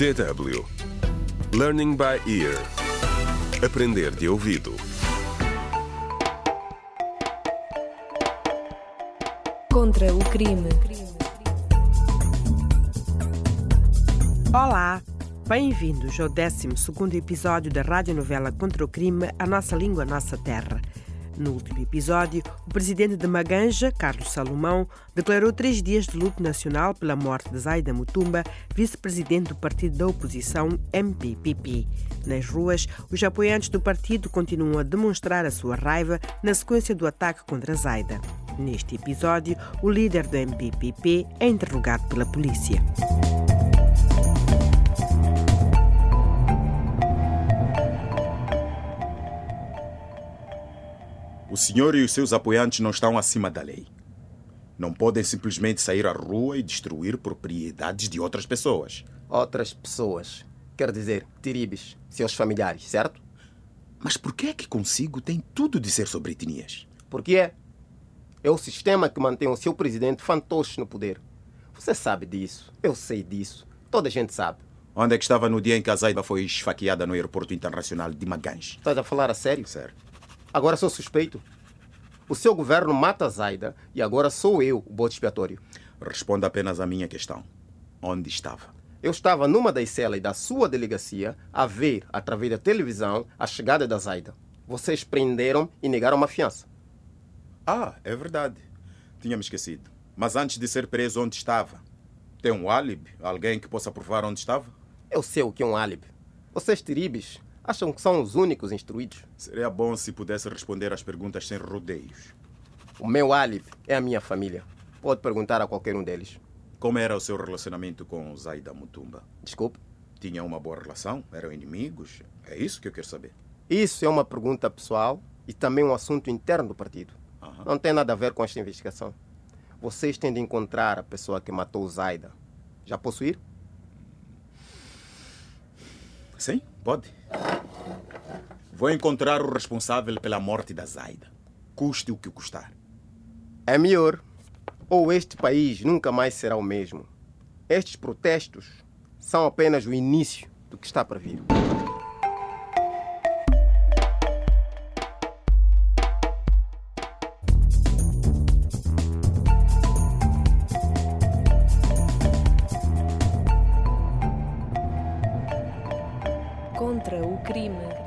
DW Learning by Ear Aprender de ouvido Contra o crime. Olá, bem-vindos ao 12 episódio da radionovela Contra o Crime, A Nossa Língua, a Nossa Terra. No último episódio, o presidente de Maganja, Carlos Salomão, declarou três dias de luto nacional pela morte de Zaida Mutumba, vice-presidente do partido da oposição MPPP. Nas ruas, os apoiantes do partido continuam a demonstrar a sua raiva na sequência do ataque contra Zaida. Neste episódio, o líder do MPPP é interrogado pela polícia. O senhor e os seus apoiantes não estão acima da lei. Não podem simplesmente sair à rua e destruir propriedades de outras pessoas. Outras pessoas. Quer dizer, tiribes, seus familiares, certo? Mas por que é que consigo tem tudo de ser sobre etnias? Porque é. É o sistema que mantém o seu presidente fantoche no poder. Você sabe disso. Eu sei disso. Toda a gente sabe. Onde é que estava no dia em que a Zaiba foi esfaqueada no aeroporto internacional de Magange? Estás a falar a sério? Sério. Agora sou suspeito. O seu governo mata a Zaida e agora sou eu o bote expiatório. Responda apenas à minha questão. Onde estava? Eu estava numa das celas da sua delegacia a ver, através da televisão, a chegada da Zaida. Vocês prenderam e negaram uma fiança. Ah, é verdade. Tinha me esquecido. Mas antes de ser preso, onde estava? Tem um álibi? Alguém que possa provar onde estava? Eu sei o que é um álibi. Vocês tiribes acham que são os únicos instruídos. Seria bom se pudesse responder às perguntas sem rodeios. O meu álibi é a minha família. Pode perguntar a qualquer um deles. Como era o seu relacionamento com Zaida Mutumba? Desculpe. Tinha uma boa relação? Eram inimigos? É isso que eu quero saber. Isso é uma pergunta pessoal e também um assunto interno do partido. Aham. Não tem nada a ver com esta investigação. Vocês têm de encontrar a pessoa que matou Zaida. Já posso ir? Sim, pode. Vou encontrar o responsável pela morte da Zaida. Custe o que custar. É melhor. Ou este país nunca mais será o mesmo. Estes protestos são apenas o início do que está para vir. Contra o crime.